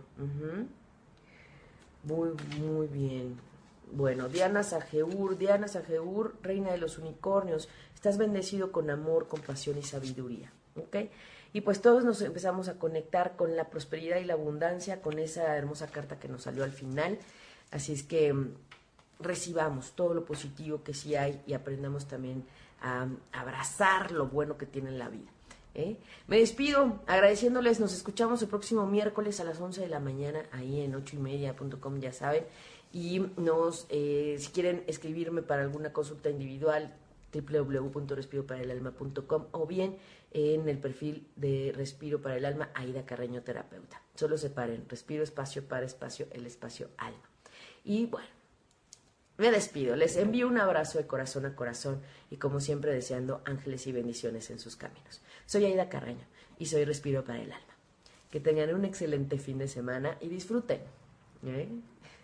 Muy, muy bien. Bueno, Diana Sajeur, Diana Sajeur, reina de los unicornios, estás bendecido con amor, compasión y sabiduría. ¿Ok? Y pues todos nos empezamos a conectar con la prosperidad y la abundancia, con esa hermosa carta que nos salió al final. Así es que mm, recibamos todo lo positivo que sí hay y aprendamos también a, abrazar lo bueno que tiene en la vida. ¿eh? Me despido agradeciéndoles, nos escuchamos el próximo miércoles a las 11 de la mañana ahí en ochoymedia.com, ya saben y nos, eh, si quieren escribirme para alguna consulta individual, www.respiroparaelalma.com o bien en el perfil de Respiro para el Alma, Aida Carreño Terapeuta. Solo separen, respiro espacio para espacio, el espacio alma. Y bueno, me despido, les envío un abrazo de corazón a corazón y como siempre deseando ángeles y bendiciones en sus caminos. Soy Aida Carraño y soy Respiro para el Alma. Que tengan un excelente fin de semana y disfruten. ¿eh?